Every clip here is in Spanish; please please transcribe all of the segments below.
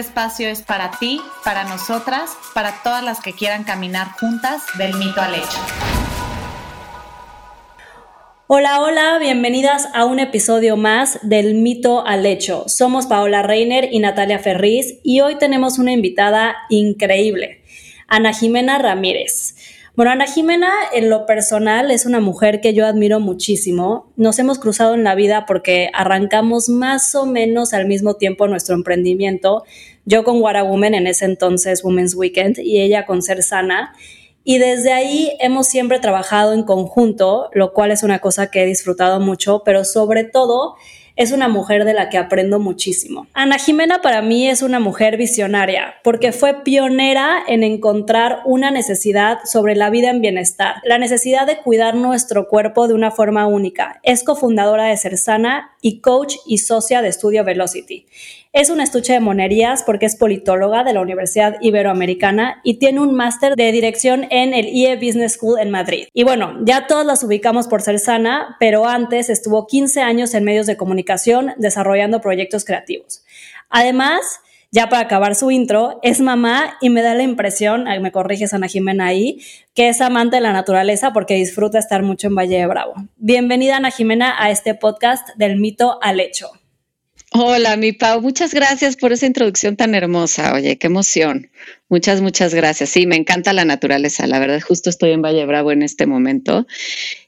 espacio es para ti, para nosotras, para todas las que quieran caminar juntas del mito al hecho. Hola, hola, bienvenidas a un episodio más del mito al hecho. Somos Paola Reiner y Natalia Ferriz y hoy tenemos una invitada increíble, Ana Jimena Ramírez. Bueno, Ana Jimena en lo personal es una mujer que yo admiro muchísimo. Nos hemos cruzado en la vida porque arrancamos más o menos al mismo tiempo nuestro emprendimiento. Yo con Wara Women en ese entonces Women's Weekend y ella con Ser Sana. Y desde ahí hemos siempre trabajado en conjunto, lo cual es una cosa que he disfrutado mucho, pero sobre todo es una mujer de la que aprendo muchísimo. Ana Jimena para mí es una mujer visionaria porque fue pionera en encontrar una necesidad sobre la vida en bienestar, la necesidad de cuidar nuestro cuerpo de una forma única. Es cofundadora de Ser Sana y coach y socia de Estudio Velocity. Es un estuche de monerías porque es politóloga de la Universidad Iberoamericana y tiene un máster de dirección en el IE Business School en Madrid. Y bueno, ya todas las ubicamos por ser sana, pero antes estuvo 15 años en medios de comunicación desarrollando proyectos creativos. Además, ya para acabar su intro, es mamá y me da la impresión, me corriges Ana Jimena ahí, que es amante de la naturaleza porque disfruta estar mucho en Valle de Bravo. Bienvenida Ana Jimena a este podcast del mito al hecho. Hola, mi Pau, muchas gracias por esa introducción tan hermosa. Oye, qué emoción. Muchas, muchas gracias. Sí, me encanta la naturaleza. La verdad, justo estoy en Valle Bravo en este momento.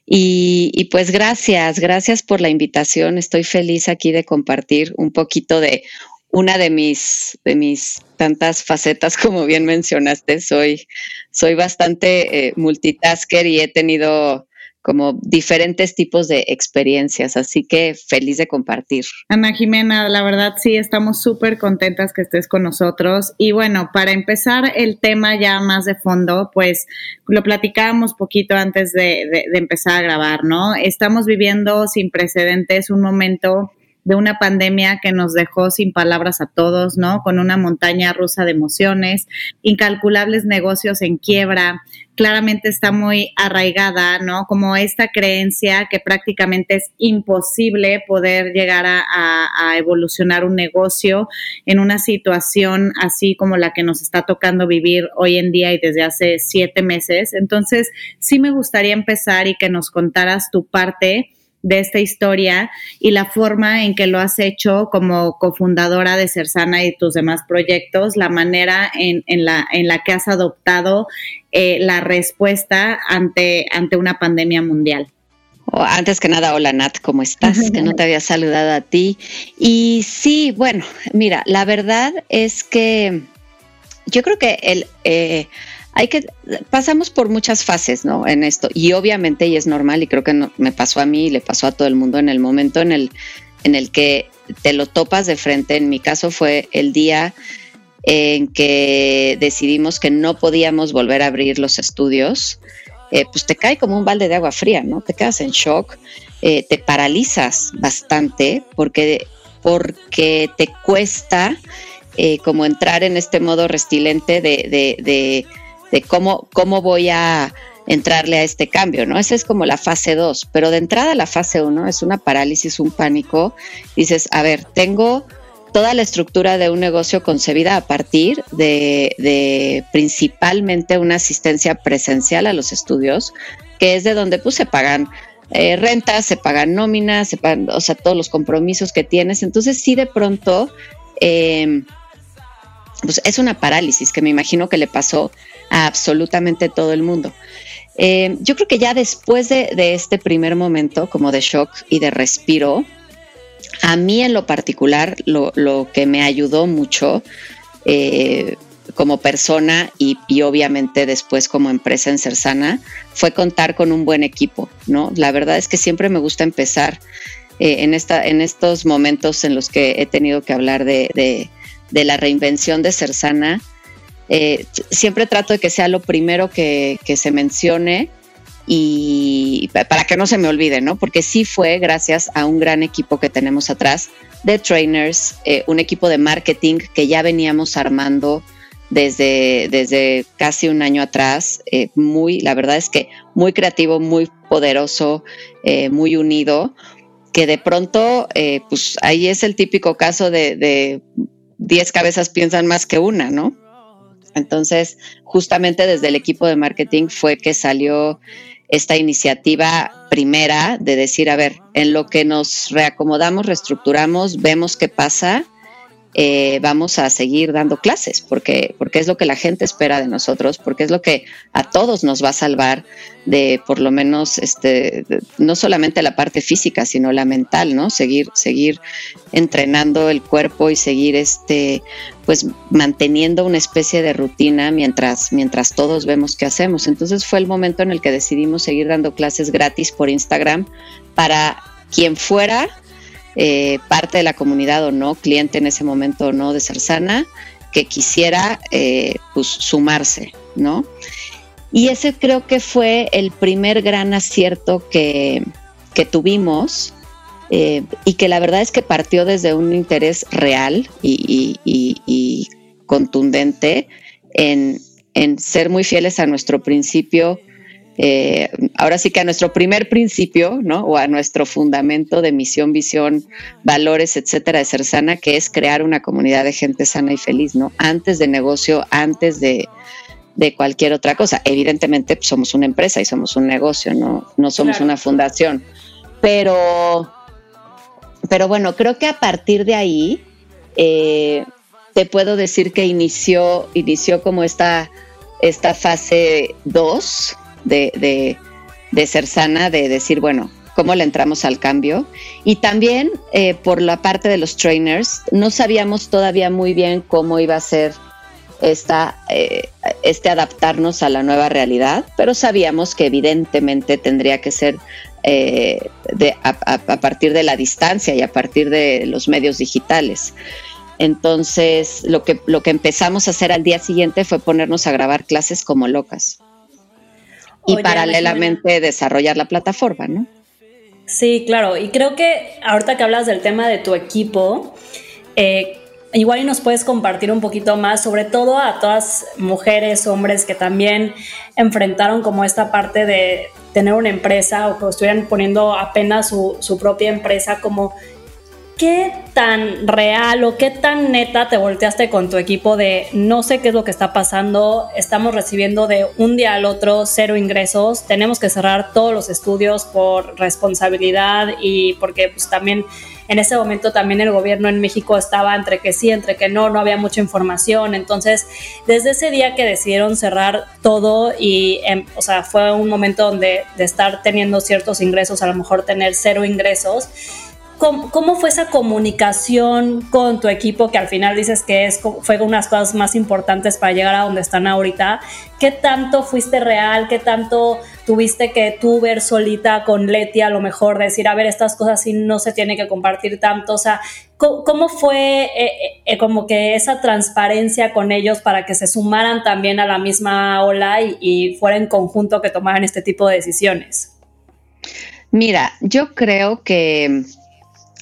Y, pues gracias, gracias por la invitación. Estoy feliz aquí de compartir un poquito de una de mis, de mis tantas facetas, como bien mencionaste. Soy, soy bastante eh, multitasker y he tenido como diferentes tipos de experiencias, así que feliz de compartir. Ana Jimena, la verdad sí, estamos súper contentas que estés con nosotros. Y bueno, para empezar el tema ya más de fondo, pues lo platicábamos poquito antes de, de empezar a grabar, ¿no? Estamos viviendo sin precedentes un momento de una pandemia que nos dejó sin palabras a todos, ¿no? Con una montaña rusa de emociones, incalculables negocios en quiebra. Claramente está muy arraigada, ¿no? Como esta creencia que prácticamente es imposible poder llegar a, evolucionar un negocio en una situación así como la que nos está tocando vivir hoy en día y desde hace siete meses. Entonces, sí me gustaría empezar y que nos contaras tu parte de esta historia y la forma en que lo has hecho como cofundadora de Cersana y tus demás proyectos, la manera en, la, en la que has adoptado eh, la respuesta ante, ante una pandemia mundial. Oh, antes que nada, hola Nat, ¿cómo estás? Que no te había saludado a ti. Y sí, bueno, mira, la verdad es que yo creo que el... Eh, hay que, pasamos por muchas fases, ¿no? En esto. Y obviamente, y es normal, y creo que me pasó a mí y le pasó a todo el mundo en el momento en el, en el que te lo topas de frente. En mi caso fue el día en que decidimos que no podíamos volver a abrir los estudios. Eh, pues te cae como un balde de agua fría, ¿no? Te quedas en shock, eh, te paralizas bastante porque, porque te cuesta eh, como entrar en este modo restilente de cómo, cómo voy a entrarle a este cambio, ¿no? Esa es como la fase 2, pero de entrada la fase 1 es una parálisis, un pánico. Dices, a ver, tengo toda la estructura de un negocio concebida a partir de, principalmente una asistencia presencial a los estudios, que es de donde pues se pagan eh, rentas, se pagan nóminas, se pagan, o sea, todos los compromisos que tienes. Entonces sí de pronto... Eh, pues es una parálisis que me imagino que le pasó a absolutamente todo el mundo. Eh, yo creo que ya después de, este primer momento como de shock y de respiro, a mí en lo particular lo, que me ayudó mucho eh, como persona y, obviamente después como empresa en Cersana fue contar con un buen equipo, ¿no? La verdad es que siempre me gusta empezar eh, en, esta, en estos momentos en los que he tenido que hablar de de la reinvención de Cersana, eh, siempre trato de que sea lo primero que, se mencione y para que no se me olvide, ¿no? Porque sí fue gracias a un gran equipo que tenemos atrás de trainers, eh, un equipo de marketing que ya veníamos armando desde, desde casi un año atrás, eh, muy, la verdad es que muy creativo, muy poderoso, muy unido, que de pronto, pues ahí es el típico caso de 10 cabezas piensan más que una, ¿no? Entonces, justamente desde el equipo de marketing fue que salió esta iniciativa primera de decir, a ver, en lo que nos reacomodamos, reestructuramos, vemos qué pasa eh, vamos a seguir dando clases, porque, porque es lo que la gente espera de nosotros, porque es lo que a todos nos va a salvar de por lo menos este no solamente la parte física, sino la mental, ¿no? Seguir, seguir entrenando el cuerpo y seguir este pues manteniendo una especie de rutina mientras, mientras todos vemos qué hacemos. Entonces fue el momento en el que decidimos seguir dando clases gratis por Instagram para quien fuera eh, parte de la comunidad o no, cliente en ese momento o no de Sarsana, que quisiera eh, pues, sumarse, ¿no? Y ese creo que fue el primer gran acierto que, tuvimos eh, y que la verdad es que partió desde un interés real y, contundente en, en, ser muy fieles a nuestro principio eh, ahora sí que a nuestro primer principio, ¿no? O a nuestro fundamento de misión, visión, valores, etcétera, de ser sana, que es crear una comunidad de gente sana y feliz, ¿no? Antes de negocio, antes de, cualquier otra cosa. Evidentemente pues, somos una empresa y somos un negocio, no, no somos una fundación. Pero, pero bueno, creo que a partir de ahí eh, te puedo decir que inició, inició como esta, esta fase 2 de, ser sana, de decir, bueno, cómo le entramos al cambio. Y también eh, por la parte de los trainers, no sabíamos todavía muy bien cómo iba a ser esta, eh, este adaptarnos a la nueva realidad, pero sabíamos que evidentemente tendría que ser eh, de, a, a, partir de la distancia y a partir de los medios digitales. Entonces, lo que, lo que empezamos a hacer al día siguiente fue ponernos a grabar clases como locas y paralelamente desarrollar la plataforma, ¿no? Sí, claro. Y creo que ahorita que hablas del tema de tu equipo, eh, igual y nos puedes compartir un poquito más, sobre todo a todas mujeres, hombres que también enfrentaron como esta parte de tener una empresa o que estuvieran poniendo apenas su, su propia empresa, como ¿qué tan real o qué tan neta te volteaste con tu equipo de no sé qué es lo que está pasando, estamos recibiendo de un día al otro cero ingresos, tenemos que cerrar todos los estudios por responsabilidad y porque pues también en ese momento también el gobierno en México estaba entre que sí, entre que no, no había mucha información, entonces desde ese día que decidieron cerrar todo y em, o sea, fue un momento donde de estar teniendo ciertos ingresos, a lo mejor tener cero ingresos, ¿Cómo, fue esa comunicación con tu equipo que al final dices que es, fue una de las cosas más importantes para llegar a donde están ahorita? ¿Qué tanto fuiste real? ¿Qué tanto tuviste que tú ver solita con Leti a lo mejor decir, a ver, estas cosas sí no se tiene que compartir tanto? O sea, ¿cómo, fue eh, eh, como que esa transparencia con ellos para que se sumaran también a la misma ola y, y fuera en conjunto que tomaran este tipo de decisiones? Mira, yo creo que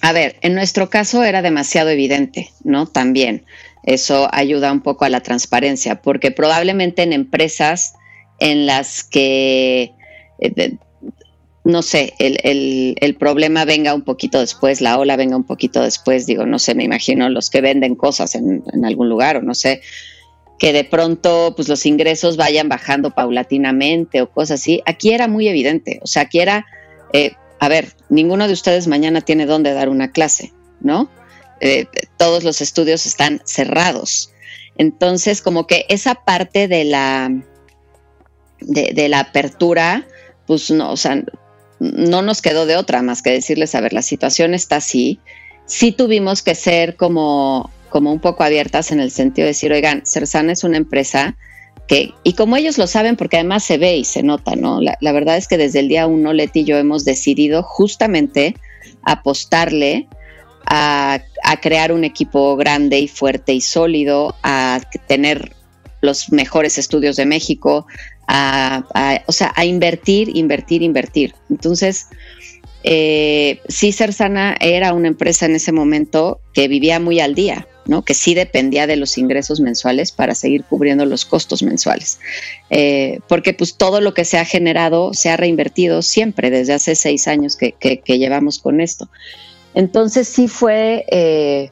a ver, en nuestro caso era demasiado evidente, ¿no? También eso ayuda un poco a la transparencia, porque probablemente en empresas en las que, eh, no sé, el, problema venga un poquito después, la ola venga un poquito después, digo, no sé, me imagino los que venden cosas en, algún lugar o no sé, que de pronto pues los ingresos vayan bajando paulatinamente o cosas así. Aquí era muy evidente, o sea, aquí era... Eh, a ver, ninguno de ustedes mañana tiene dónde dar una clase, ¿no? Eh, todos los estudios están cerrados. Entonces, como que esa parte de la, de, la apertura, pues no, o sea, no nos quedó de otra más que decirles, a ver, la situación está así. Sí tuvimos que ser como, como un poco abiertas en el sentido de decir, oigan, Cersana es una empresa y como ellos lo saben, porque además se ve y se nota, ¿no? La, verdad es que desde el día uno, Leti y yo hemos decidido justamente apostarle a, a crear un equipo grande y fuerte y sólido, a tener los mejores estudios de México, a, o sea, a invertir, invertir, invertir. Entonces, eh, sí, Cersana era una empresa en ese momento que vivía muy al día, ¿no? que sí dependía de los ingresos mensuales para seguir cubriendo los costos mensuales. Eh, porque pues todo lo que se ha generado se ha reinvertido siempre desde hace seis años que, llevamos con esto. Entonces sí fue eh,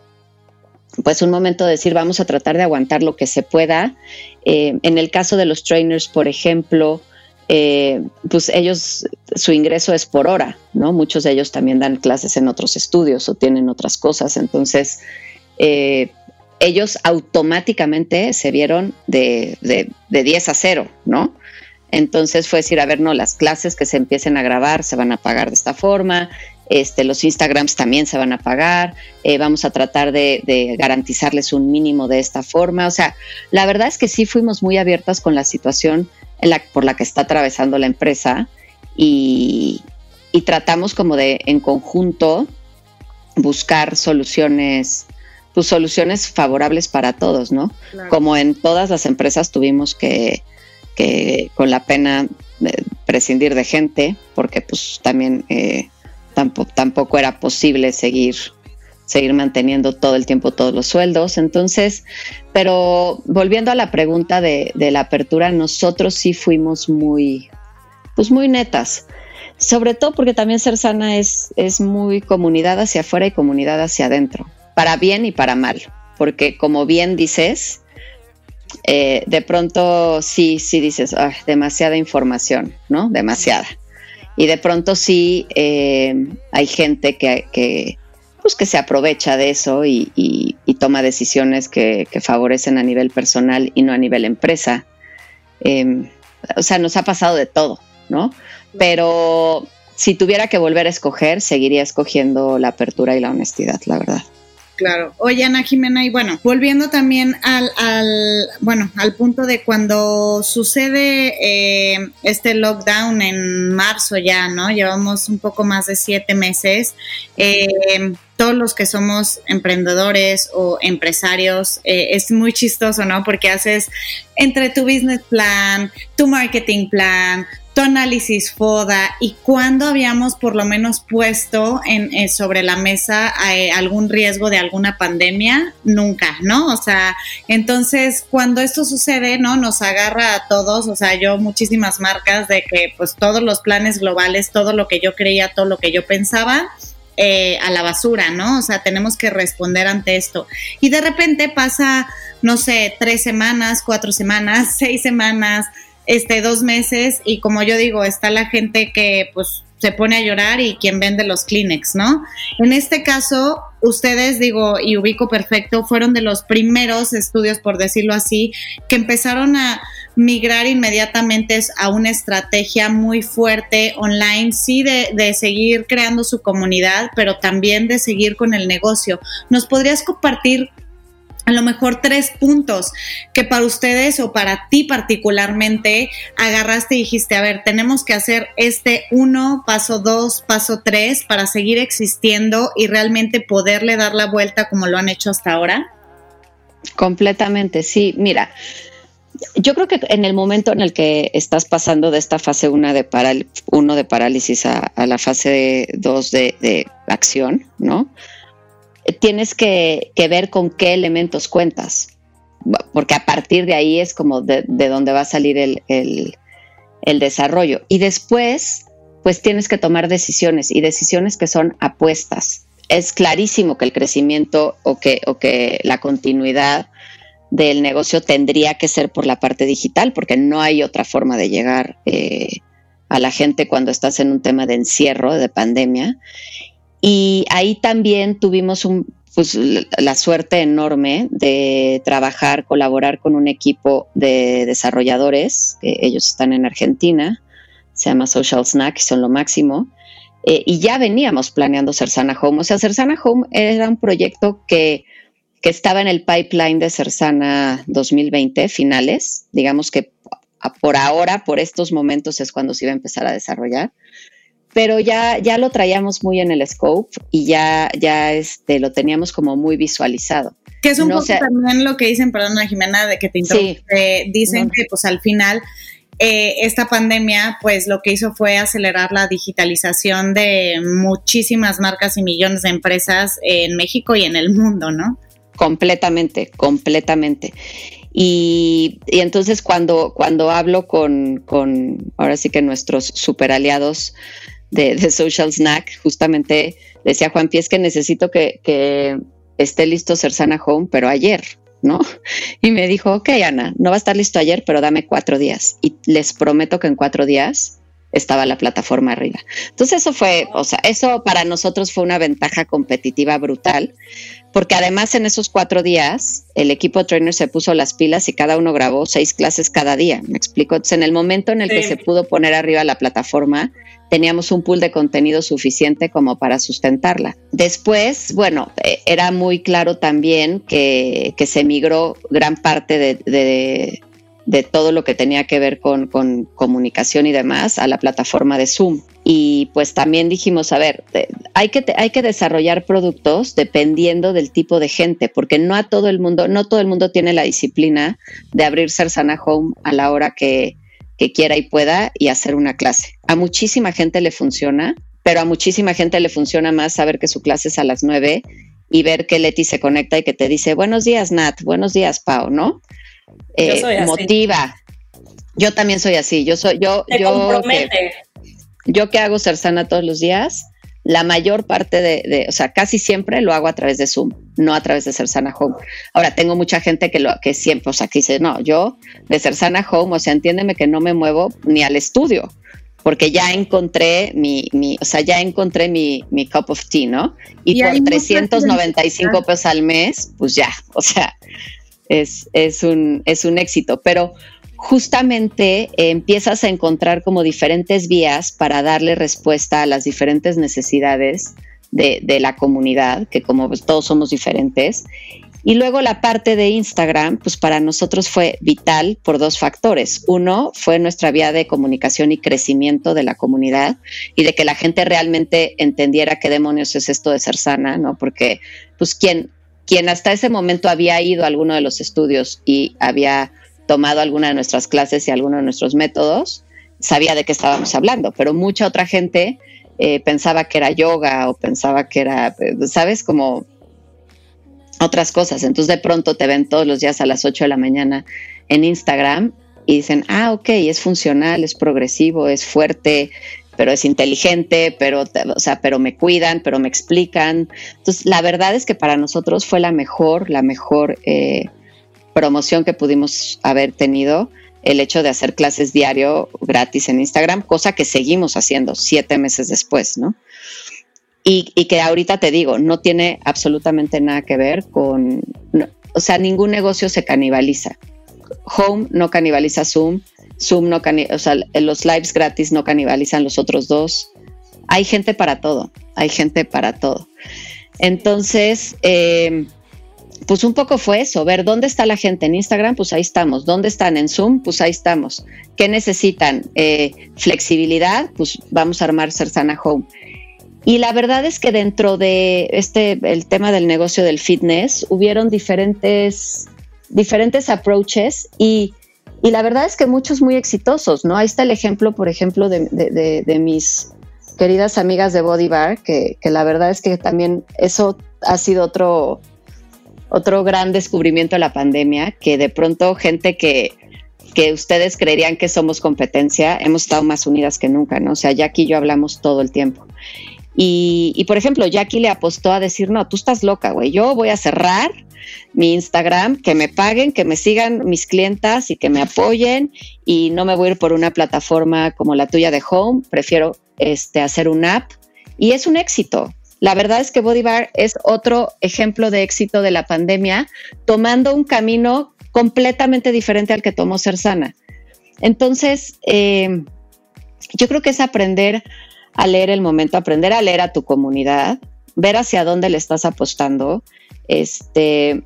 pues un momento de decir vamos a tratar de aguantar lo que se pueda. Eh, en el caso de los trainers, por ejemplo, pues ellos, su ingreso es por hora, ¿no? Muchos de ellos también dan clases en otros estudios o tienen otras cosas. Entonces, eh, ellos automáticamente se vieron de, de, 10 a 0, ¿no? Entonces fue decir, a ver, no, las clases que se empiecen a grabar se van a pagar de esta forma, este, los Instagrams también se van a pagar, eh, vamos a tratar de, garantizarles un mínimo de esta forma. O sea, la verdad es que sí fuimos muy abiertas con la situación por la que está atravesando la empresa y tratamos como de en conjunto buscar soluciones pues, soluciones favorables para todos, ¿no? Como en todas las empresas tuvimos que, que con la pena prescindir de gente, porque pues también eh, tampoco, tampoco era posible seguir seguir manteniendo todo el tiempo todos los sueldos. Entonces, pero volviendo a la pregunta de, de, la apertura, nosotros sí fuimos muy, pues muy netas. Sobre todo porque también ser sana es, es muy comunidad hacia afuera y comunidad hacia adentro para bien y para mal, porque como bien dices, eh, de pronto sí, sí dices, demasiada información, ¿no? Demasiada. Y de pronto sí eh, hay gente que, pues que se aprovecha de eso y, toma decisiones que, favorecen a nivel personal y no a nivel empresa. Em, o sea, nos ha pasado de todo, ¿no? Pero si tuviera que volver a escoger, seguiría escogiendo la apertura y la honestidad, la verdad. Claro. Oye, Ana Jimena, y bueno, volviendo también al, al bueno, al punto de cuando sucede eh, este lockdown en marzo ya, ¿no? Llevamos un poco más de siete meses. Eh, todos los que somos emprendedores o empresarios, eh, es muy chistoso, ¿no? Porque haces entre tu business plan, tu marketing plan, análisis FODA y cuándo habíamos por lo menos puesto en, eh, sobre la mesa eh, algún riesgo de alguna pandemia, nunca, ¿no? O sea, entonces cuando esto sucede, ¿no? Nos agarra a todos, o sea, yo muchísimas marcas de que pues todos los planes globales, todo lo que yo creía, todo lo que yo pensaba, eh, a la basura, ¿no? O sea, tenemos que responder ante esto. Y de repente pasa, no sé, tres semanas, cuatro semanas, seis semanas, este, dos meses y como yo digo, está la gente que pues se pone a llorar y quien vende los Kleenex, ¿no? En este caso, ustedes, digo, y ubico perfecto, fueron de los primeros estudios, por decirlo así, que empezaron a migrar inmediatamente a una estrategia muy fuerte online, sí, de, de seguir creando su comunidad, pero también de seguir con el negocio. ¿Nos podrías compartir a lo mejor tres puntos que para ustedes o para ti particularmente agarraste y dijiste, a ver, tenemos que hacer este uno, paso dos, paso tres para seguir existiendo y realmente poderle dar la vuelta como lo han hecho hasta ahora? Completamente, sí. Mira, yo creo que en el momento en el que estás pasando de esta fase 1 de, uno de parálisis a, la fase 2 de, de acción, ¿no? Tienes que, ver con qué elementos cuentas, porque a partir de ahí es como de, donde va a salir el, desarrollo. Y después, pues tienes que tomar decisiones y decisiones que son apuestas. Es clarísimo que el crecimiento o que, o que la continuidad del negocio tendría que ser por la parte digital, porque no hay otra forma de llegar eh, a la gente cuando estás en un tema de encierro, de pandemia. Y ahí también tuvimos un, pues, la suerte enorme de trabajar, colaborar con un equipo de desarrolladores, ellos están en Argentina, se llama Social Snack y son lo máximo. Eh, y ya veníamos planeando Cersana Home. O sea, Cersana Home era un proyecto que, que estaba en el pipeline de Cersana 2020, finales. Digamos que por ahora, por estos momentos, es cuando se iba a empezar a desarrollar pero ya, ya lo traíamos muy en el scope y ya, ya este, lo teníamos como muy visualizado. Que es un poco también lo que dicen, perdón, Jimena, de que te interrumpe, dicen que pues al final eh, esta pandemia pues lo que hizo fue acelerar la digitalización de muchísimas marcas y millones de empresas en México y en el mundo, ¿no? Completamente, completamente. Y, entonces cuando, cuando hablo con, con, ahora sí que nuestros super aliados de, Social Snack, justamente decía Juan Pies que necesito que, que esté listo Cersana Home, pero ayer, ¿no? Y me dijo, ok, Ana, no va a estar listo ayer, pero dame cuatro días. Y les prometo que en cuatro días estaba la plataforma arriba. Entonces eso fue, o sea, eso para nosotros fue una ventaja competitiva brutal, porque además en esos cuatro días el equipo trainer se puso las pilas y cada uno grabó seis clases cada día, me explico. Entonces en el momento en el que se pudo poner arriba la plataforma, teníamos un pool de contenido suficiente como para sustentarla. Después, bueno, eh, era muy claro también que, se migró gran parte de, todo lo que tenía que ver con, comunicación y demás a la plataforma de Zoom. Y pues también dijimos, a ver, hay que, hay que desarrollar productos dependiendo del tipo de gente, porque no a todo el mundo, no todo el mundo tiene la disciplina de abrir Sana Home a la hora que, que quiera y pueda y hacer una clase. A muchísima gente le funciona, pero a muchísima gente le funciona más saber que su clase es a las nueve y ver que Leti se conecta y que te dice buenos días Nat, buenos días Pau, ¿no? Eh, motiva. Yo también soy así. Yo soy yo yo que, yo que hago sana todos los días la mayor parte de, o sea, casi siempre lo hago a través de Zoom, no a través de Sana Home. Ahora, tengo mucha gente que, lo, que siempre, o sea, que dice, no, yo de Sana Home, o sea, entiéndeme que no me muevo ni al estudio, porque ya encontré mi, mi o sea, ya encontré mi, mi cup of tea, ¿no? Y, por 395 pesos al mes, pues ya, o sea, es, es, un, es un éxito, pero justamente eh, empiezas a encontrar como diferentes vías para darle respuesta a las diferentes necesidades de, la comunidad, que como pues, todos somos diferentes. Y luego la parte de Instagram, pues para nosotros fue vital por dos factores. Uno fue nuestra vía de comunicación y crecimiento de la comunidad y de que la gente realmente entendiera qué demonios es esto de ser sana, ¿no? Porque pues quien, quien hasta ese momento había ido a alguno de los estudios y había tomado alguna de nuestras clases y alguno de nuestros métodos, sabía de qué estábamos hablando, pero mucha otra gente eh, pensaba que era yoga o pensaba que era, ¿sabes? Como otras cosas. Entonces de pronto te ven todos los días a las 8 de la mañana en Instagram y dicen, ah, ok, es funcional, es progresivo, es fuerte, pero es inteligente, pero, o sea, pero me cuidan, pero me explican. Entonces, la verdad es que para nosotros fue la mejor, la mejor eh, promoción que pudimos haber tenido el hecho de hacer clases diario gratis en Instagram, cosa que seguimos haciendo siete meses después, ¿no? Y, que ahorita te digo, no tiene absolutamente nada que ver con, o sea, ningún negocio se canibaliza. Home no canibaliza Zoom, Zoom no o sea, los lives gratis no canibalizan los otros dos. Hay gente para todo, hay gente para todo. Entonces, eh, pues un poco fue eso, ver dónde está la gente en Instagram, pues ahí estamos, dónde están en Zoom, pues ahí estamos, qué necesitan, eh, flexibilidad, pues vamos a armar Cersana Home. Y la verdad es que dentro de este, el tema del negocio del fitness, hubieron diferentes, diferentes approaches y, la verdad es que muchos muy exitosos, ¿no? Ahí está el ejemplo, por ejemplo, de, mis queridas amigas de Body Bar, que, que la verdad es que también eso ha sido otro, otro gran descubrimiento de la pandemia, que de pronto gente que, que ustedes creerían que somos competencia, hemos estado más unidas que nunca, ¿no? O sea, Jackie y yo hablamos todo el tiempo. Y, y por ejemplo, Jackie le apostó a decir, no, tú estás loca, güey, yo voy a cerrar mi Instagram, que me paguen, que me sigan mis clientas y que me apoyen y no me voy a ir por una plataforma como la tuya de Home, prefiero este, hacer una app y es un éxito. La verdad es que Body Bar es otro ejemplo de éxito de la pandemia, tomando un camino completamente diferente al que tomó Ser Sana. Entonces, eh, yo creo que es aprender a leer el momento, aprender a leer a tu comunidad, ver hacia dónde le estás apostando. Este,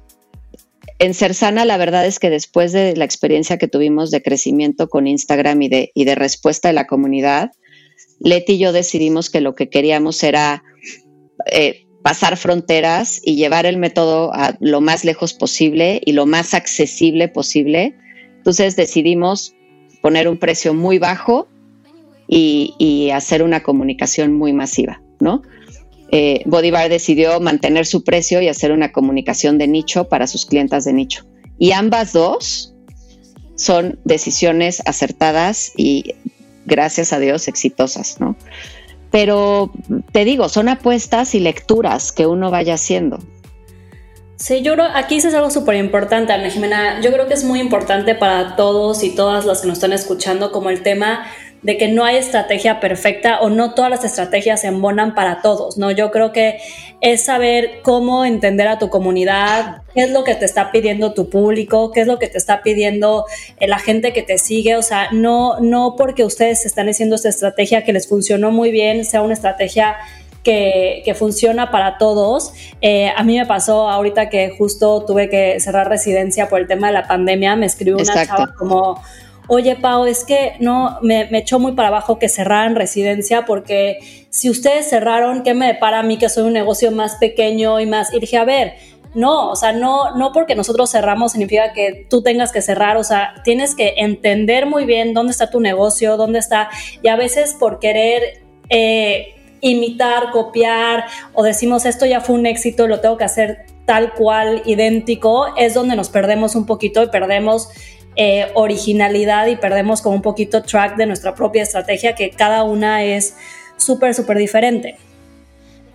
en Sana, la verdad es que después de la experiencia que tuvimos de crecimiento con Instagram y de, y de respuesta de la comunidad, Leti y yo decidimos que lo que queríamos era eh, pasar fronteras y llevar el método a lo más lejos posible y lo más accesible posible. Entonces decidimos poner un precio muy bajo y, hacer una comunicación muy masiva, ¿no? Eh, Bodybar decidió mantener su precio y hacer una comunicación de nicho para sus clientas de nicho. Y ambas dos son decisiones acertadas y gracias a Dios exitosas, ¿no? Pero te digo, son apuestas y lecturas que uno vaya haciendo. Sí, yo creo, aquí es algo súper importante, Ana Jimena. Yo creo que es muy importante para todos y todas las que nos están escuchando como el tema de que no hay estrategia perfecta o no todas las estrategias se embonan para todos, ¿no? Yo creo que es saber cómo entender a tu comunidad, qué es lo que te está pidiendo tu público, qué es lo que te está pidiendo eh, la gente que te sigue, o sea, no, no porque ustedes están haciendo esta estrategia que les funcionó muy bien, sea una estrategia que, que, funciona para todos. Eh, a mí me pasó ahorita que justo tuve que cerrar residencia por el tema de la pandemia, me escribió una chava como oye Pau, es que no, me, echó muy para abajo que cerraran residencia porque si ustedes cerraron, ¿qué me depara a mí que soy un negocio más pequeño y más? Y dije, a ver, no, o sea, no, no porque nosotros cerramos significa que tú tengas que cerrar, o sea, tienes que entender muy bien dónde está tu negocio, dónde está, y a veces por querer... Eh, imitar, copiar o decimos esto ya fue un éxito, lo tengo que hacer tal cual, idéntico, es donde nos perdemos un poquito y perdemos eh, originalidad y perdemos como un poquito track de nuestra propia estrategia, que cada una es súper, súper diferente.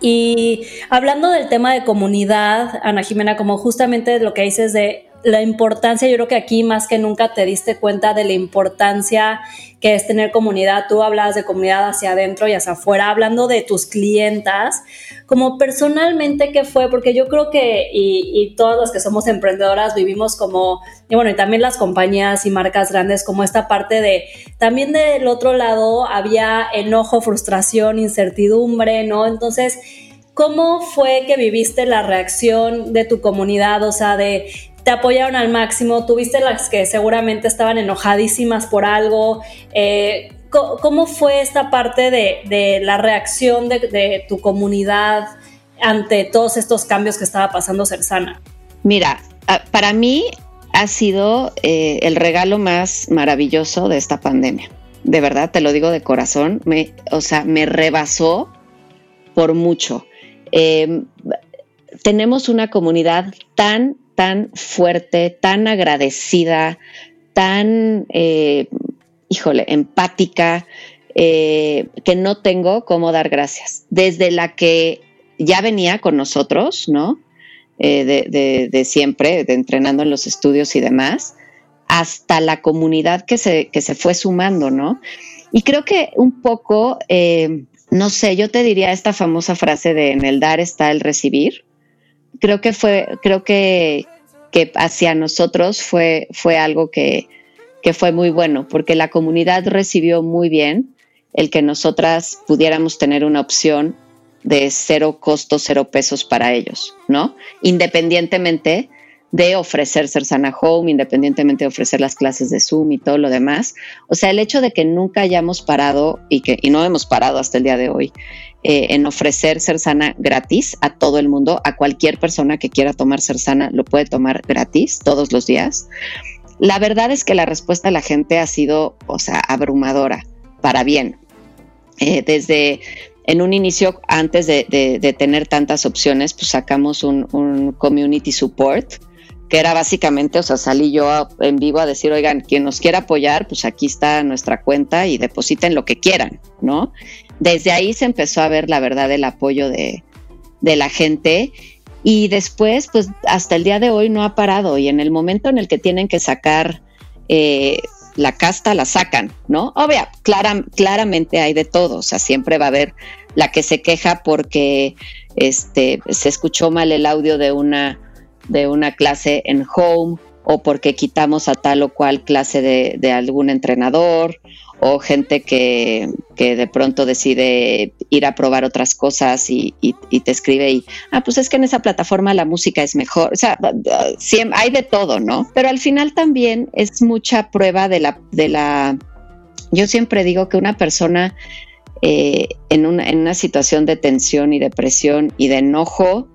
Y hablando del tema de comunidad, Ana Jimena, como justamente lo que dices de la importancia, yo creo que aquí más que nunca te diste cuenta de la importancia que es tener comunidad. Tú hablas de comunidad hacia adentro y hacia afuera, hablando de tus clientas, como personalmente, ¿qué fue? Porque yo creo que, y, y todas las que somos emprendedoras vivimos como, y bueno, y también las compañías y marcas grandes, como esta parte de, también del otro lado había enojo, frustración, incertidumbre, ¿no? Entonces, ¿Cómo fue que viviste la reacción de tu comunidad? O sea, de te apoyaron al máximo, tuviste las que seguramente estaban enojadísimas por algo. Eh, ¿Cómo fue esta parte de, la reacción de, tu comunidad ante todos estos cambios que estaba pasando Cersana? Mira, para mí ha sido eh, el regalo más maravilloso de esta pandemia. De verdad, te lo digo de corazón. O sea, me rebasó por mucho. Eh, tenemos una comunidad tan tan fuerte, tan agradecida, tan, eh, híjole, empática, eh, que no tengo cómo dar gracias. Desde la que ya venía con nosotros, ¿no? Eh, de, siempre, de entrenando en los estudios y demás, hasta la comunidad que se, que se fue sumando, ¿no? Y creo que un poco, no sé, yo te diría esta famosa frase de en el dar está el recibir creo que fue, creo que, que hacia nosotros fue, fue algo que, que fue muy bueno, porque la comunidad recibió muy bien el que nosotras pudiéramos tener una opción de cero costo, cero pesos para ellos, ¿no? Independientemente de ofrecer Sana Home, independientemente de ofrecer las clases de Zoom y todo lo demás. O sea, el hecho de que nunca hayamos parado y que y no hemos parado hasta el día de hoy eh, en ofrecer Sana gratis a todo el mundo, a cualquier persona que quiera tomar Sana lo puede tomar gratis todos los días. La verdad es que la respuesta de la gente ha sido, o sea, abrumadora, para bien. Eh, desde en un inicio, antes de, tener tantas opciones, pues sacamos un, un community support, que era básicamente, o sea, salí yo en vivo a decir, oigan, quien nos quiera apoyar, pues aquí está nuestra cuenta y depositen lo que quieran, ¿no? Desde ahí se empezó a ver la verdad el apoyo de, la gente. Y después, pues hasta el día de hoy no ha parado. Y en el momento en el que tienen que sacar eh, la casta, la sacan, ¿no? Obvio, claramente hay de todo, o sea, siempre va a haber la que se queja porque este, se escuchó mal el audio de una de una clase en home o porque quitamos a tal o cual clase de, algún entrenador o gente que, de pronto decide ir a probar otras cosas y, te escribe y, ah, pues es que en esa plataforma la música es mejor. O sea, hay de todo, ¿no? Pero al final también es mucha prueba de la, de la, yo siempre digo que una persona eh, en, una, en, una, situación de tensión y depresión y de enojo,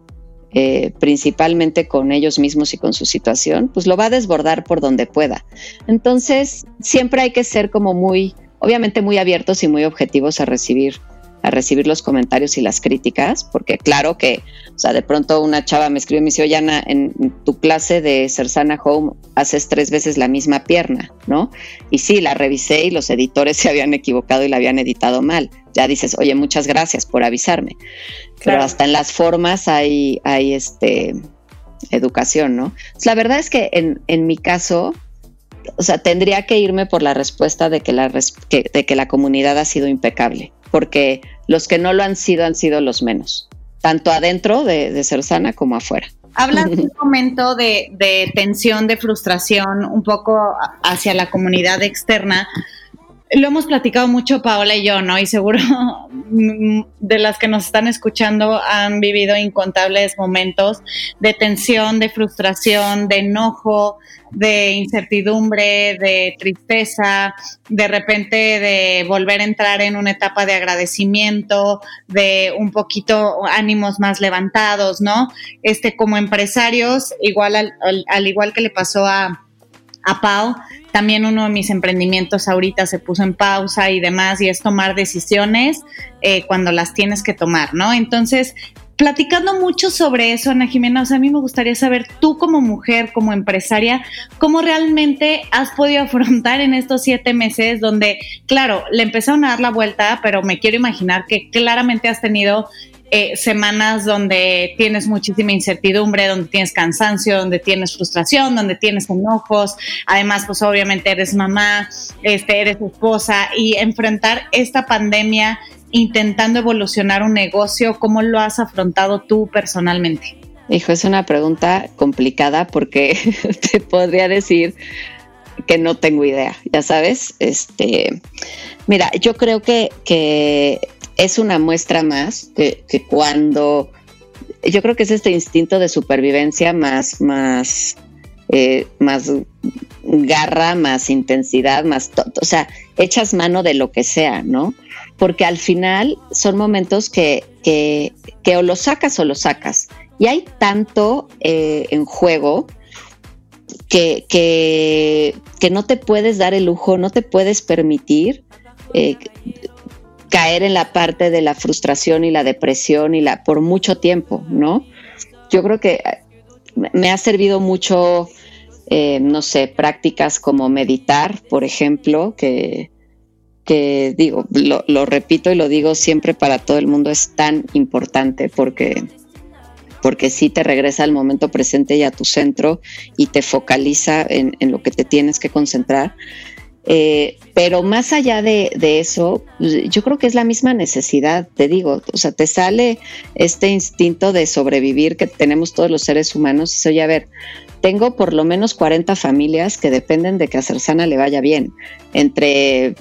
eh, principalmente con ellos mismos y con su situación, pues lo va a desbordar por donde pueda. Entonces, siempre hay que ser como muy, obviamente muy abiertos y muy objetivos a recibir a recibir los comentarios y las críticas, porque claro que, o sea, de pronto una chava me escribe y me dice, oye Ana, en tu clase de Cersana Home haces tres veces la misma pierna, ¿no? Y sí, la revisé y los editores se habían equivocado y la habían editado mal. Ya dices, oye, muchas gracias por avisarme. Pero hasta en las formas hay, hay este, educación, ¿no? la verdad es que en, en mi caso, o sea, tendría que irme por la respuesta de que la, de que la comunidad ha sido impecable, porque los que no lo han sido han sido los menos, tanto adentro de, de Cersana como afuera. Hablas un momento de, de, tensión, de frustración, un poco hacia la comunidad externa. Lo hemos platicado mucho Paola y yo, ¿no? Y seguro de las que nos están escuchando han vivido incontables momentos de tensión, de frustración, de enojo, de incertidumbre, de tristeza, de repente de volver a entrar en una etapa de agradecimiento, de un poquito ánimos más levantados, ¿no? Este, como empresarios, igual al, igual que le pasó a, a Pau, también uno de mis emprendimientos ahorita se puso en pausa y demás, y es tomar decisiones eh, cuando las tienes que tomar, ¿no? Entonces, platicando mucho sobre eso, Ana Jimena, o sea, a mí me gustaría saber, tú como mujer, como empresaria, cómo realmente has podido afrontar en estos siete meses donde, claro, le empezaron a dar la vuelta, pero me quiero imaginar que claramente has tenido eh, semanas donde tienes muchísima incertidumbre, donde tienes cansancio, donde tienes frustración, donde tienes enojos. Además, pues obviamente eres mamá, este, eres esposa y enfrentar esta pandemia intentando evolucionar un negocio, ¿cómo lo has afrontado tú personalmente? Hijo, es una pregunta complicada porque te podría decir que no tengo idea, ya sabes. Este, mira, yo creo que, que es una muestra más que, cuando yo creo que es este instinto de supervivencia más, más, eh, más garra, más intensidad, más, o sea, echas mano de lo que sea, ¿no? porque al final son momentos que, que, o lo sacas o lo sacas. Y hay tanto eh, en juego que, que, no te puedes dar el lujo, no te puedes permitir eh, caer en la parte de la frustración y la depresión y la por mucho tiempo, ¿no? Yo creo que me ha servido mucho, eh, no sé, prácticas como meditar, por ejemplo, que, que digo, lo, repito y lo digo siempre para todo el mundo, es tan importante porque, porque sí te regresa al momento presente y a tu centro y te focaliza en, lo que te tienes que concentrar. Eh, pero más allá de, eso, yo creo que es la misma necesidad, te digo, o sea, te sale este instinto de sobrevivir que tenemos todos los seres humanos y soy, a ver, tengo por lo menos 40 familias que dependen de que a Cersana le vaya bien, entre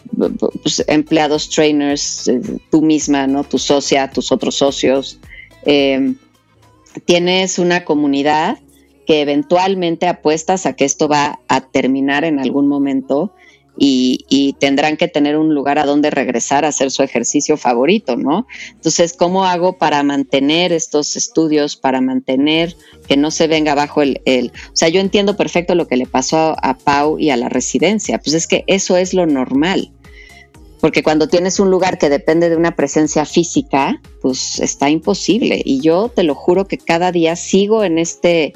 pues, empleados, trainers, eh, tú misma, ¿no? tu socia, tus otros socios. Eh, tienes una comunidad que eventualmente apuestas a que esto va a terminar en algún momento y, tendrán que tener un lugar a donde regresar a hacer su ejercicio favorito, ¿no? Entonces, ¿cómo hago para mantener estos estudios, para mantener que no se venga abajo el, O sea, yo entiendo perfecto lo que le pasó a, Pau y a la residencia, pues es que eso es lo normal. Porque cuando tienes un lugar que depende de una presencia física, pues está imposible. Y yo te lo juro que cada día sigo en este,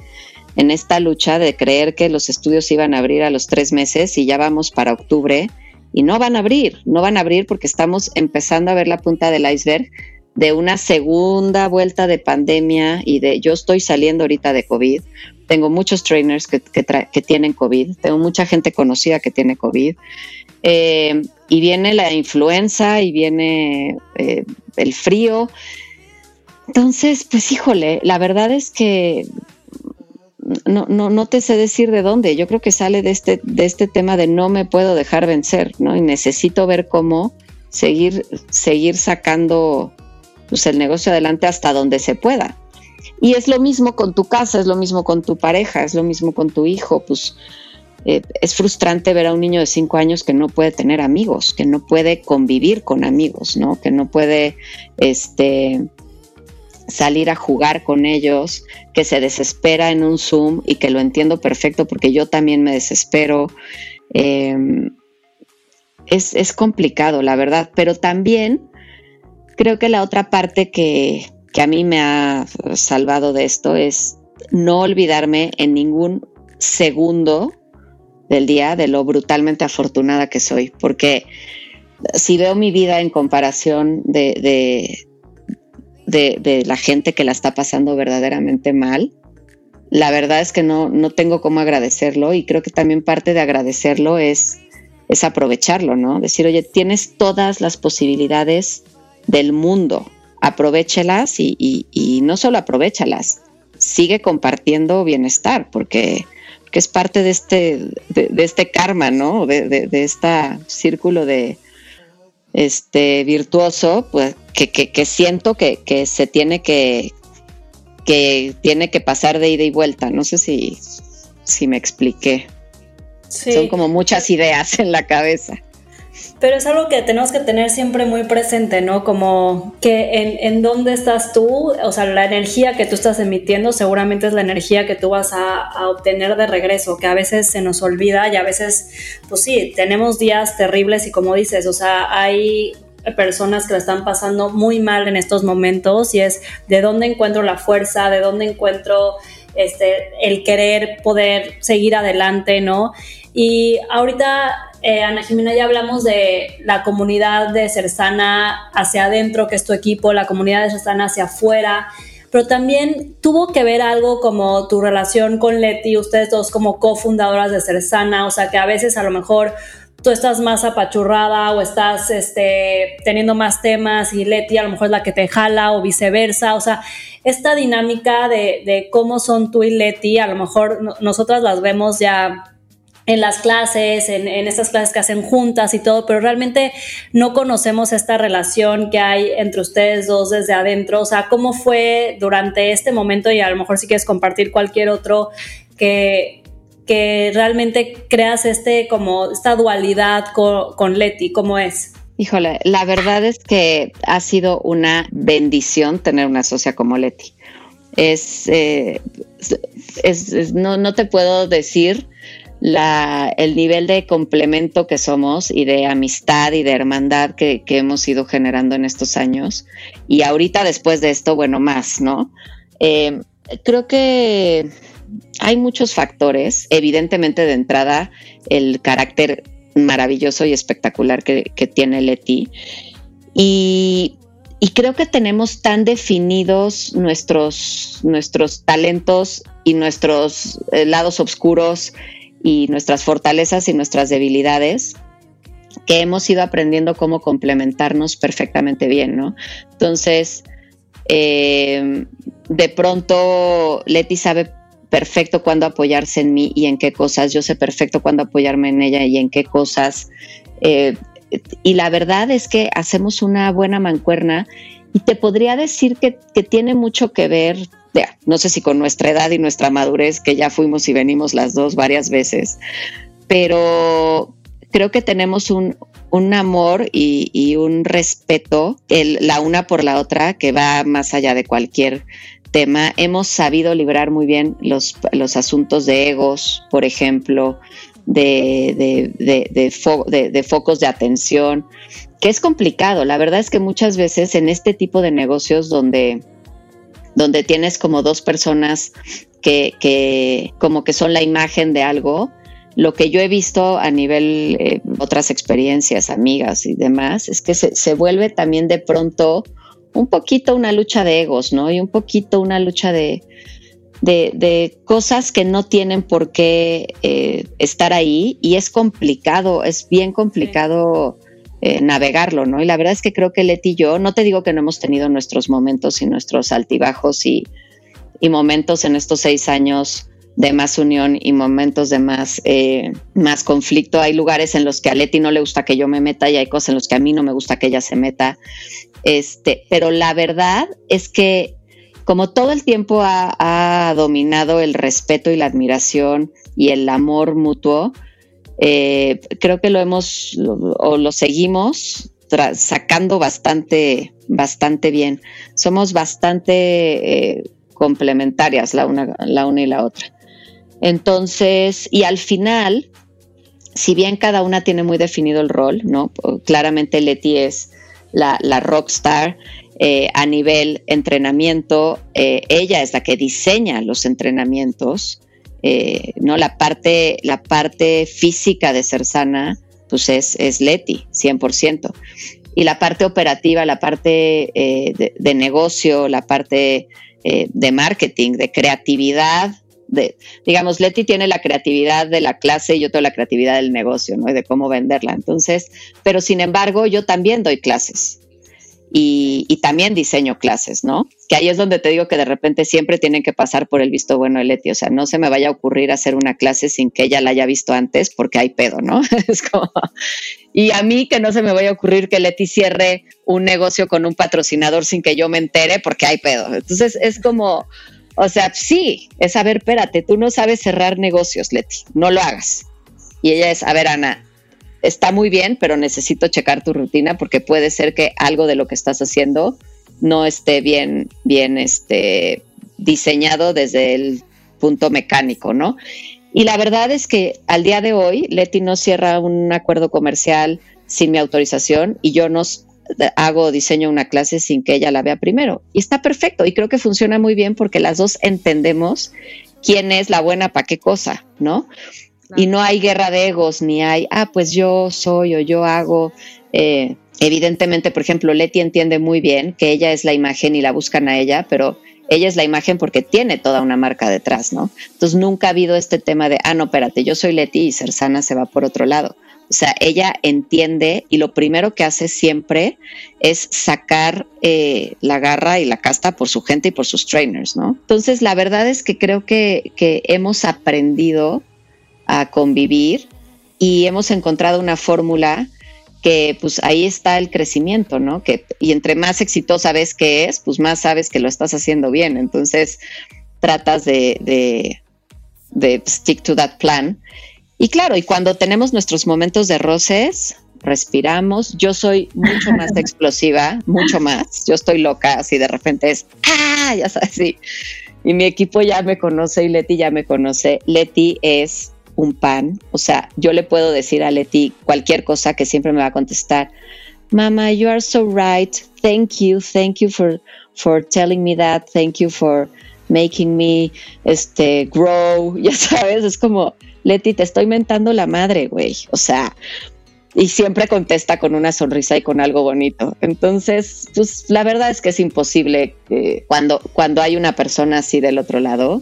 en esta lucha de creer que los estudios iban a abrir a los tres meses y ya vamos para octubre y no van a abrir, no van a abrir porque estamos empezando a ver la punta del iceberg de una segunda vuelta de pandemia y de yo estoy saliendo ahorita de COVID. Tengo muchos trainers que, tienen COVID, tengo mucha gente conocida que tiene COVID. Eh, y viene la influenza y viene eh, el frío. Entonces, pues híjole, la verdad es que no, no, no te sé decir de dónde. Yo creo que sale de este, de este tema de no me puedo dejar vencer, ¿no? Y necesito ver cómo seguir, seguir sacando pues, el negocio adelante hasta donde se pueda. Y es lo mismo con tu casa, es lo mismo con tu pareja, es lo mismo con tu hijo, pues eh, es frustrante ver a un niño de cinco años que no puede tener amigos, que no puede convivir con amigos, ¿no? Que no puede este, salir a jugar con ellos, que se desespera en un Zoom y que lo entiendo perfecto porque yo también me desespero. Em, es, es, complicado, la verdad, pero también creo que la otra parte que, que a mí me ha salvado de esto es no olvidarme en ningún segundo del día de lo brutalmente afortunada que soy, porque si veo mi vida en comparación de, de, la gente que la está pasando verdaderamente mal, la verdad es que no, no tengo cómo agradecerlo y creo que también parte de agradecerlo es, es aprovecharlo, ¿no? Decir, oye, tienes todas las posibilidades del mundo, aprovechelas y, y no solo aprovechalas, sigue compartiendo bienestar, porque que es parte de este, de, este karma, ¿no? De, de, este círculo de este virtuoso, pues que, que, siento que, que, se tiene que, que tiene que pasar de ida y vuelta. No sé si, si me expliqué. Son como muchas ideas en la cabeza. Pero es algo que tenemos que tener siempre muy presente, ¿no? Como que en, en, dónde estás tú, o sea, la energía que tú estás emitiendo seguramente es la energía que tú vas a, a, obtener de regreso, que a veces se nos olvida y a veces, pues sí, tenemos días terribles y como dices, o sea, hay personas que la están pasando muy mal en estos momentos y es de dónde encuentro la fuerza, de dónde encuentro este, el querer poder seguir adelante, ¿no? Y ahorita eh, Ana Jimena, ya hablamos de la comunidad de Cersana hacia adentro, que es tu equipo, la comunidad de Cersana hacia afuera, pero también tuvo que ver algo como tu relación con Leti, ustedes dos como cofundadoras de Cersana, o sea que a veces a lo mejor tú estás más apachurrada o estás este, teniendo más temas y Leti a lo mejor es la que te jala o viceversa, o sea, esta dinámica de, de cómo son tú y Leti, a lo mejor nosotras las vemos ya en las clases, en, en, estas clases que hacen juntas y todo, pero realmente no conocemos esta relación que hay entre ustedes dos desde adentro. O sea, ¿cómo fue durante este momento? Y a lo mejor si quieres compartir cualquier otro que, que realmente creas este como esta dualidad con, con Leti, ¿cómo es? Híjole, la verdad es que ha sido una bendición tener una socia como Leti. Es, eh, es, no, no te puedo decir el nivel de complemento que somos y de amistad y de hermandad que, hemos ido generando en estos años. Y ahorita después de esto, bueno, más, ¿no? Eh, creo que hay muchos factores. Evidentemente, de entrada, el carácter maravilloso y espectacular que, tiene Leti. Y, creo que tenemos tan definidos nuestros, nuestros talentos y nuestros eh, lados oscuros y nuestras fortalezas y nuestras debilidades que hemos ido aprendiendo cómo complementarnos perfectamente bien, ¿no? Entonces, eh, de pronto Leti sabe perfecto cuándo apoyarse en mí y en qué cosas, yo sé perfecto cuándo apoyarme en ella y en qué cosas. Eh, y la verdad es que hacemos una buena mancuerna y te podría decir que, que tiene mucho que ver no sé si con nuestra edad y nuestra madurez, que ya fuimos y venimos las dos varias veces, pero creo que tenemos un, amor y, un respeto, la una por la otra, que va más allá de cualquier tema. Hemos sabido librar muy bien los, los asuntos de egos, por ejemplo, de, de, focos de atención, que es complicado. La verdad es que muchas veces en este tipo de negocios donde donde tienes como dos personas que, como que son la imagen de algo, lo que yo he visto a nivel eh, otras experiencias, amigas y demás, es que se, vuelve también de pronto un poquito una lucha de egos, ¿no? Y un poquito una lucha de, de, cosas que no tienen por qué eh, estar ahí y es complicado, es bien complicado eh, navegarlo, ¿no? Y la verdad es que creo que Leti y yo, no te digo que no hemos tenido nuestros momentos y nuestros altibajos y, momentos en estos seis años de más unión y momentos de más, eh, más conflicto. Hay lugares en los que a Leti no le gusta que yo me meta y hay cosas en los que a mí no me gusta que ella se meta. Este, pero la verdad es que como todo el tiempo ha, ha dominado el respeto y la admiración y el amor mutuo, eh, creo que lo hemos o lo seguimos sacando bastante, bastante bien. Somos bastante eh, complementarias la una, la una y la otra. Entonces, y al final, si bien cada una tiene muy definido el rol, ¿no? Claramente Leti es la, rockstar eh, a nivel entrenamiento, ella es la que diseña los entrenamientos, eh, ¿no? La parte, la parte física de ser sana, pues es, es Leti, 100%. Y la parte operativa, la parte de, de, negocio, la parte de marketing, de creatividad, de, digamos, Leti tiene la creatividad de la clase y yo tengo la creatividad del negocio, ¿no? De cómo venderla. Entonces, pero sin embargo, yo también doy clases. Y, también diseño clases, ¿no? Que ahí es donde te digo que de repente siempre tienen que pasar por el visto bueno de Leti, o sea, no se me vaya a ocurrir hacer una clase sin que ella la haya visto antes porque hay pedo, ¿no? es como, y a mí que no se me vaya a ocurrir que Leti cierre un negocio con un patrocinador sin que yo me entere porque hay pedo. Entonces es como, o sea, sí, es a ver, espérate, tú no sabes cerrar negocios, Leti, no lo hagas. Y ella es, a ver, Ana, está muy bien, pero necesito checar tu rutina porque puede ser que algo de lo que estás haciendo no esté bien, bien este, diseñado desde el punto mecánico, ¿no? Y la verdad es que al día de hoy, Leti no cierra un acuerdo comercial sin mi autorización y yo no, hago diseño una clase sin que ella la vea primero. Y está perfecto y creo que funciona muy bien porque las dos entendemos quién es la buena para qué cosa, ¿no? Y no hay guerra de egos, ni hay, ah, pues yo soy o yo hago. Eh, evidentemente, por ejemplo, Leti entiende muy bien que ella es la imagen y la buscan a ella, pero ella es la imagen porque tiene toda una marca detrás, ¿no? Entonces nunca ha habido este tema de, ah, no, espérate, yo soy Leti y Cersana se va por otro lado. O sea, ella entiende y lo primero que hace siempre es sacar eh, la garra y la casta por su gente y por sus trainers, ¿no? Entonces, la verdad es que creo que, que hemos aprendido a convivir y hemos encontrado una fórmula que pues ahí está el crecimiento, ¿no? Que, y entre más exitosa ves que es, pues más sabes que lo estás haciendo bien. Entonces, tratas de, de, de stick to that plan y claro, y cuando tenemos nuestros momentos de roces, respiramos. Yo soy mucho más explosiva, mucho más. Yo estoy loca, así de repente es, ah, ya sabes, sí. Y mi equipo ya me conoce y Leti ya me conoce. Leti es un pan. O sea, yo le puedo decir a Leti cualquier cosa que siempre me va a contestar. Mama, you are so right. Thank you. Thank you for, for telling me that. Thank you for making me este, grow. Ya sabes, es como, Leti, te estoy mentando la madre, güey. O sea, y siempre contesta con una sonrisa y con algo bonito. Entonces, pues la verdad es que es imposible cuando, cuando hay una persona así del otro lado.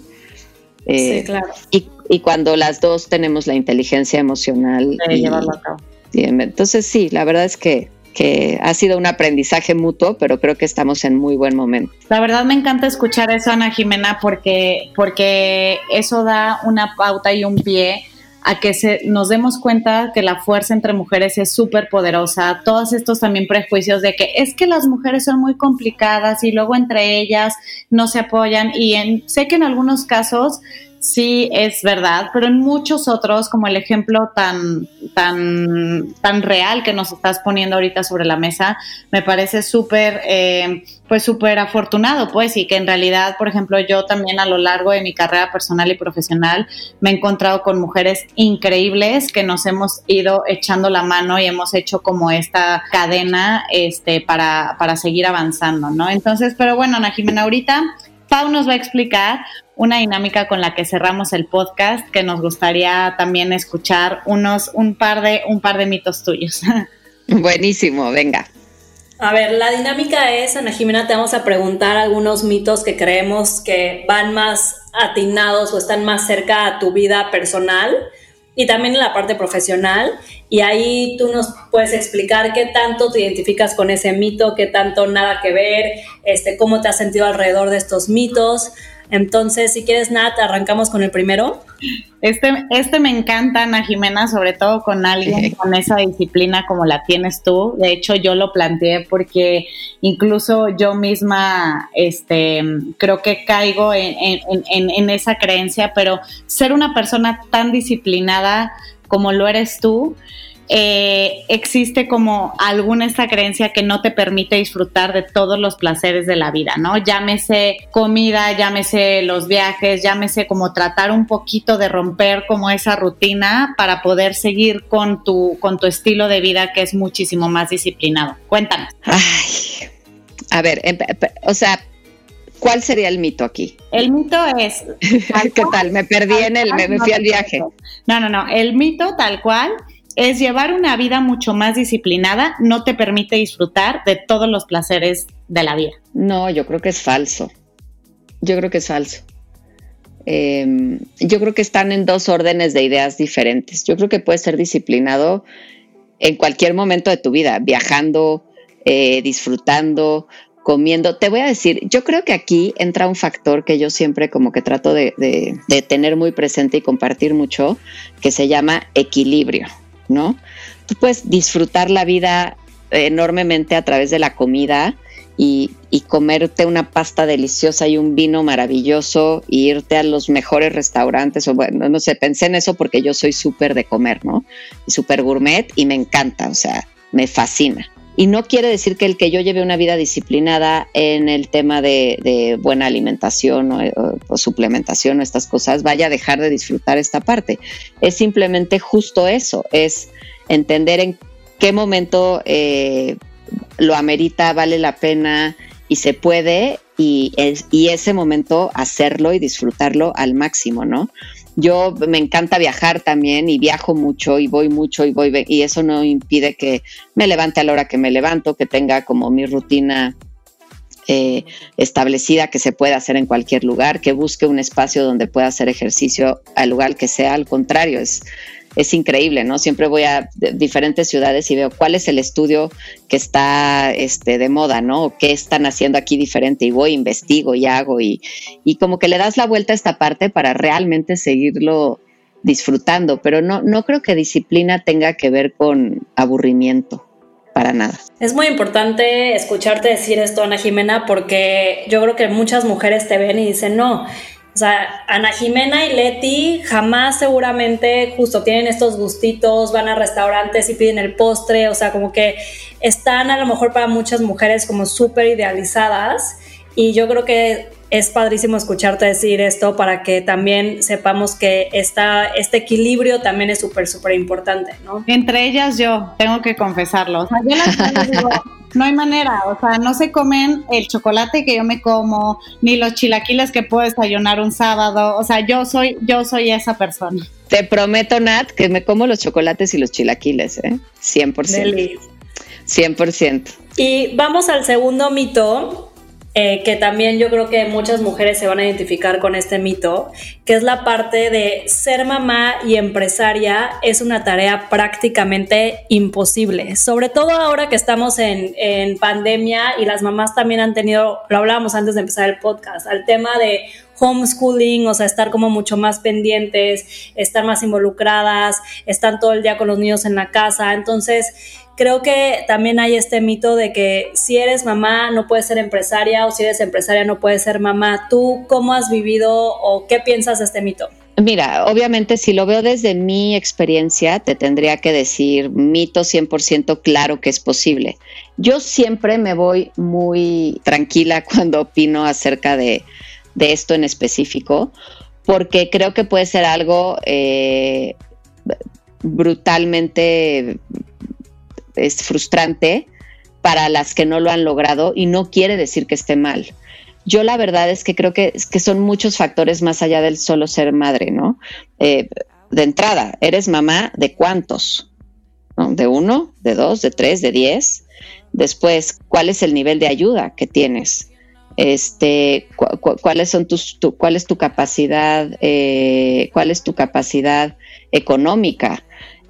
Eh, sí, claro. Y, y, cuando las dos tenemos la inteligencia emocional. De llevarlo a cabo. entonces, sí, la verdad es que que ha sido un aprendizaje mutuo, pero creo que estamos en muy buen momento. La verdad me encanta escuchar eso, Ana Jimena, porque, porque eso da una pauta y un pie a que se, nos demos cuenta que la fuerza entre mujeres es súper poderosa. Todos estos también prejuicios de que es que las mujeres son muy complicadas y luego entre ellas no se apoyan. Y en, sé que en algunos casos sí es verdad, pero en muchos otros, como el ejemplo tan, tan, tan real que nos estás poniendo ahorita sobre la mesa, me parece súper, eh, pues súper afortunado, pues, y que en realidad, por ejemplo, yo también a lo largo de mi carrera personal y profesional me he encontrado con mujeres increíbles que nos hemos ido echando la mano y hemos hecho como esta cadena, este, para, para seguir avanzando, ¿no? Entonces, pero bueno, Ana Jimena, ahorita Pau nos va a explicar una dinámica con la que cerramos el podcast que nos gustaría también escuchar unos un par de un par de mitos tuyos. Buenísimo, venga. A ver, la dinámica es, Ana Jimena, te vamos a preguntar algunos mitos que creemos que van más atinados o están más cerca a tu vida personal y también en la parte profesional. Y ahí tú nos puedes explicar qué tanto te identificas con ese mito, qué tanto nada que ver, este, cómo te has sentido alrededor de estos mitos. Entonces, si quieres, Nat, arrancamos con el primero. Este, este me encanta, Ana Jimena, sobre todo con alguien con esa disciplina como la tienes tú. De hecho, yo lo planteé porque incluso yo misma este, creo que caigo en, en esa creencia, pero ser una persona tan disciplinada como lo eres tú, eh, existe como alguna esta creencia que no te permite disfrutar de todos los placeres de la vida, ¿no? Llámese comida, llámese los viajes, llámese como tratar un poquito de romper como esa rutina para poder seguir con tu, con tu estilo de vida que es muchísimo más disciplinado. Cuéntanos. Ay, a ver, o sea, ¿Cuál sería el mito aquí? El mito es. ¿Qué tal? Me perdí en el, me, fui al viaje. No, no, no. El mito tal cual es llevar una vida mucho más disciplinada, no te permite disfrutar de todos los placeres de la vida. No, yo creo que es falso. Yo creo que es falso. Em, yo creo que están en dos órdenes de ideas diferentes. Yo creo que puedes ser disciplinado en cualquier momento de tu vida, viajando, eh, disfrutando, comiendo. Te voy a decir, yo creo que aquí entra un factor que yo siempre como que trato de tener muy presente y compartir mucho, que se llama equilibrio. ¿No? Tú puedes disfrutar la vida enormemente a través de la comida y, comerte una pasta deliciosa y un vino maravilloso e irte a los mejores restaurantes o bueno, no sé, pensé en eso porque yo soy súper de comer, ¿no? Y súper gourmet y me encanta, o sea, me fascina. Y no quiere decir que el que yo lleve una vida disciplinada en el tema de, buena alimentación o, suplementación o estas cosas vaya a dejar de disfrutar esta parte. Es simplemente justo eso, es entender en qué momento eh, lo amerita, vale la pena y se puede y, y ese momento hacerlo y disfrutarlo al máximo, ¿no? Yo me encanta viajar también y viajo mucho y voy mucho y voy y eso no impide que me levante a la hora que me levanto, que tenga como mi rutina eh, establecida que se pueda hacer en cualquier lugar, que busque un espacio donde pueda hacer ejercicio al lugar que sea. Al contrario, es es increíble, ¿no? Siempre voy a diferentes ciudades y veo cuál es el estudio que está este, de moda, ¿no? ¿Qué están haciendo aquí diferente? Y voy, investigo y hago y, y como que le das la vuelta a esta parte para realmente seguirlo disfrutando, pero no, no creo que disciplina tenga que ver con aburrimiento para nada. Es muy importante escucharte decir esto, Ana Jimena, porque yo creo que muchas mujeres te ven y dicen, no, o sea, Ana Jimena y Leti jamás seguramente justo tienen estos gustitos, van a restaurantes y piden el postre, o sea, como que están a lo mejor para muchas mujeres como súper idealizadas y yo creo que es padrísimo escucharte decir esto para que también sepamos que esta, este equilibrio también es súper, súper importante, ¿no? Entre ellas yo, tengo que confesarlo. O sea, yo las digo, no hay manera, o sea, no se comen el chocolate que yo me como, ni los chilaquiles que puedo desayunar un sábado, o sea, yo soy, yo soy esa persona. Te prometo, Nat, que me como los chocolates y los chilaquiles, ¿eh? 100%. 100%. Y vamos al segundo mito, eh, que también yo creo que muchas mujeres se van a identificar con este mito, que es la parte de ser mamá y empresaria es una tarea prácticamente imposible, sobre todo ahora que estamos en, en pandemia y las mamás también han tenido, lo hablábamos antes de empezar el podcast, al tema de homeschooling, o sea, estar como mucho más pendientes, estar más involucradas, estar todo el día con los niños en la casa. Entonces, creo que también hay este mito de que si eres mamá no puedes ser empresaria o si eres empresaria no puedes ser mamá. ¿Tú cómo has vivido o qué piensas de este mito? Mira, obviamente si lo veo desde mi experiencia, te tendría que decir mito 100% claro que es posible. Yo siempre me voy muy tranquila cuando opino acerca de, esto en específico, porque creo que puede ser algo eh, brutalmente es frustrante para las que no lo han logrado y no quiere decir que esté mal. Yo la verdad es que creo que, son muchos factores más allá del solo ser madre, ¿no? Eh, de entrada, ¿eres mamá de cuántos? ¿De uno, de dos, de tres, de diez? Después, ¿cuál es el nivel de ayuda que tienes? Este, cuáles son tus, cuál es tu capacidad, eh, cuál es tu capacidad económica,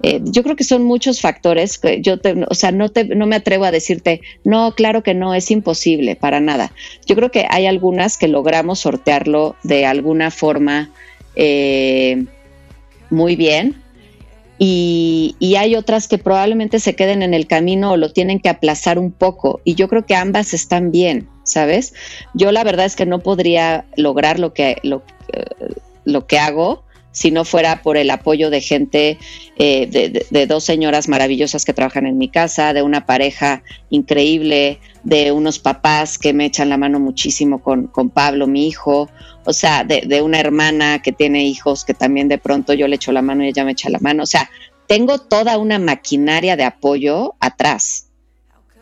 Eh, yo creo que son muchos factores. Yo, o sea, no, te, no me atrevo a decirte, no, claro que no, es imposible, para nada. Yo creo que hay algunas que logramos sortearlo de alguna forma eh, muy bien. Y, y, hay otras que probablemente se queden en el camino o lo tienen que aplazar un poco. Y yo creo que ambas están bien, ¿sabes? Yo la verdad es que no podría lograr lo que, lo, eh, lo que hago si no fuera por el apoyo de gente, eh, de, dos señoras maravillosas que trabajan en mi casa, de una pareja increíble, de unos papás que me echan la mano muchísimo con, con Pablo, mi hijo, o sea, de, una hermana que tiene hijos que también de pronto yo le echo la mano y ella me echa la mano, o sea, tengo toda una maquinaria de apoyo atrás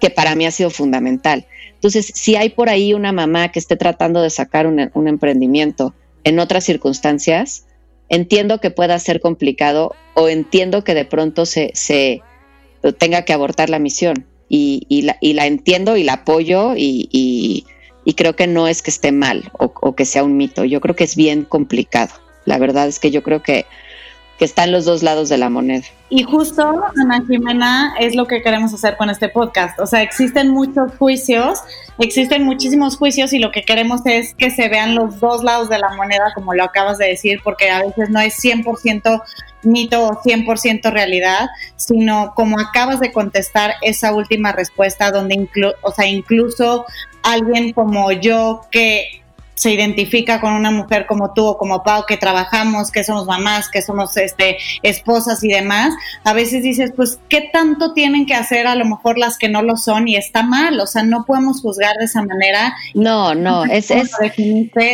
que para mí ha sido fundamental. Entonces, si hay por ahí una mamá que esté tratando de sacar un, un emprendimiento en otras circunstancias, entiendo que pueda ser complicado o entiendo que de pronto se, se tenga que abortar la misión. Y, y, la, y la, entiendo y la apoyo y, y, creo que no es que esté mal o, o, que sea un mito. Yo creo que es bien complicado. La verdad es que yo creo que que están los dos lados de la moneda. Y justo, Ana Jimena, es lo que queremos hacer con este podcast. O sea, existen muchos juicios, existen muchísimos juicios y lo que queremos es que se vean los dos lados de la moneda, como lo acabas de decir, porque a veces no es 100% mito o 100% realidad, sino como acabas de contestar esa última respuesta, donde o sea, incluso alguien como yo que se identifica con una mujer como tú o como Pau, que trabajamos, que somos mamás, que somos este, esposas y demás, a veces dices, pues, ¿qué tanto tienen que hacer a lo mejor las que no lo son? Y está mal, o sea, no podemos juzgar de esa manera. No, no, es... es...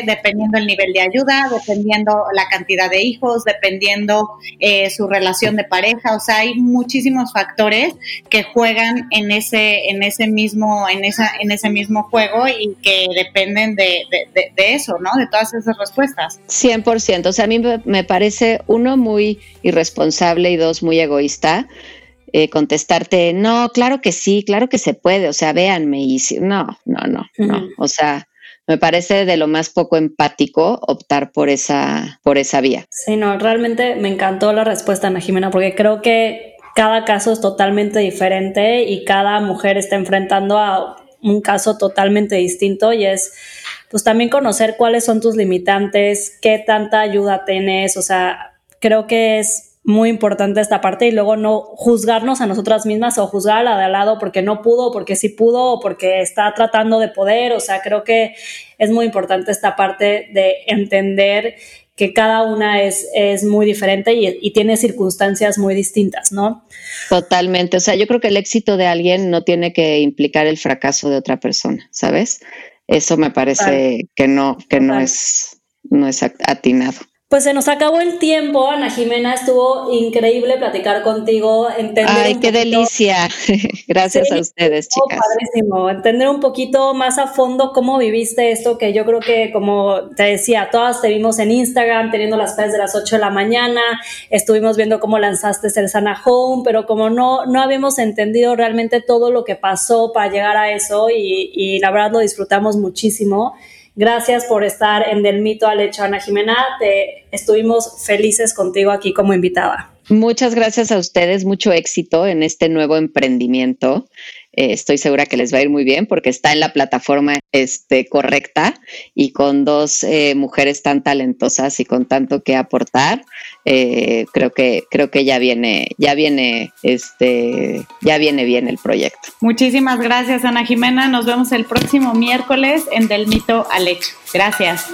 dependiendo el nivel de ayuda, dependiendo la cantidad de hijos, dependiendo eh, su relación de pareja, o sea, hay muchísimos factores que juegan en ese, en ese mismo, en esa, en ese mismo juego y que dependen de de, eso, ¿no? De todas esas respuestas. 100%, o sea, a mí me parece uno muy irresponsable y dos muy egoísta. Eh, contestarte, no, claro que sí, claro que se puede, o sea, véanme y si, no, no, no, no, o sea, me parece de lo más poco empático optar por esa, por esa vía. Sí, no, realmente me encantó la respuesta, Ana Jimena, porque creo que cada caso es totalmente diferente y cada mujer está enfrentando a un caso totalmente distinto y es pues también conocer cuáles son tus limitantes, qué tanta ayuda tienes, o sea, creo que es muy importante esta parte y luego no juzgarnos a nosotras mismas o juzgar a la de al lado porque no pudo, porque sí pudo o porque está tratando de poder, o sea, creo que es muy importante esta parte de entender que cada una es, es muy diferente y, y, tiene circunstancias muy distintas, ¿no? Totalmente, o sea, yo creo que el éxito de alguien no tiene que implicar el fracaso de otra persona, ¿sabes? Eso me parece que no, que no es, no es atinado. Pues se nos acabó el tiempo, Ana Jimena, estuvo increíble platicar contigo, entender Ay, qué delicia. Gracias a ustedes, chicas. Padrísimo, entender un poquito más a fondo cómo viviste esto, que yo creo que como te decía, todas te vimos en Instagram teniendo las clases de las 8 de la mañana, estuvimos viendo cómo lanzaste el Sana Home, pero como no, no habíamos entendido realmente todo lo que pasó para llegar a eso y, y la verdad lo disfrutamos muchísimo. Gracias por estar en Del Mito al Hecho, Ana Jimena. Te, estuvimos felices contigo aquí como invitada. Muchas gracias a ustedes, mucho éxito en este nuevo emprendimiento. Eh, estoy segura que les va a ir muy bien porque está en la plataforma este, correcta y con dos eh, mujeres tan talentosas y con tanto que aportar, eh, creo que creo que ya viene ya viene este ya viene bien el proyecto. Muchísimas gracias Ana Jimena, nos vemos el próximo miércoles en Del Mito al Hecho. Gracias.